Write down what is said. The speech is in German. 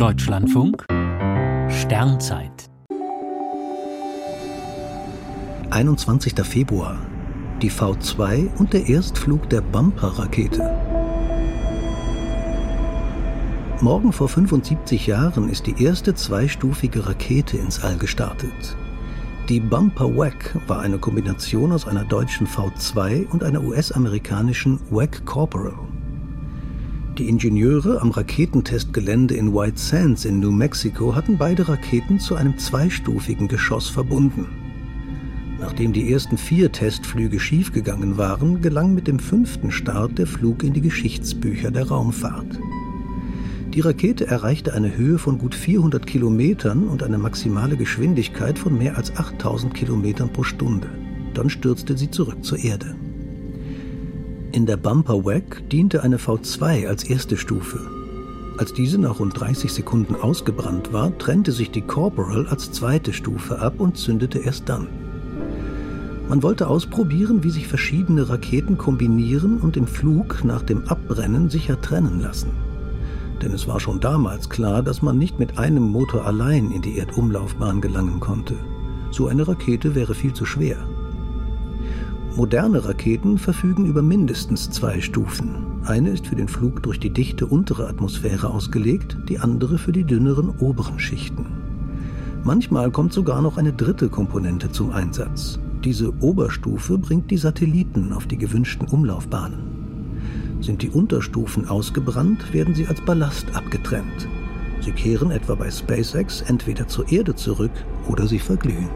Deutschlandfunk Sternzeit 21. Februar. Die V2 und der Erstflug der Bumper-Rakete. Morgen vor 75 Jahren ist die erste zweistufige Rakete ins All gestartet. Die Bumper Wack war eine Kombination aus einer deutschen V2 und einer US-amerikanischen Wack Corporal. Die Ingenieure am Raketentestgelände in White Sands in New Mexico hatten beide Raketen zu einem zweistufigen Geschoss verbunden. Nachdem die ersten vier Testflüge schiefgegangen waren, gelang mit dem fünften Start der Flug in die Geschichtsbücher der Raumfahrt. Die Rakete erreichte eine Höhe von gut 400 Kilometern und eine maximale Geschwindigkeit von mehr als 8000 Kilometern pro Stunde. Dann stürzte sie zurück zur Erde. In der Bumper Wack diente eine V2 als erste Stufe. Als diese nach rund 30 Sekunden ausgebrannt war, trennte sich die Corporal als zweite Stufe ab und zündete erst dann. Man wollte ausprobieren, wie sich verschiedene Raketen kombinieren und im Flug nach dem Abbrennen sicher trennen lassen denn es war schon damals klar, dass man nicht mit einem Motor allein in die Erdumlaufbahn gelangen konnte. So eine Rakete wäre viel zu schwer. Moderne Raketen verfügen über mindestens zwei Stufen. Eine ist für den Flug durch die dichte untere Atmosphäre ausgelegt, die andere für die dünneren oberen Schichten. Manchmal kommt sogar noch eine dritte Komponente zum Einsatz. Diese Oberstufe bringt die Satelliten auf die gewünschten Umlaufbahnen. Sind die Unterstufen ausgebrannt, werden sie als Ballast abgetrennt. Sie kehren etwa bei SpaceX entweder zur Erde zurück oder sie verglühen.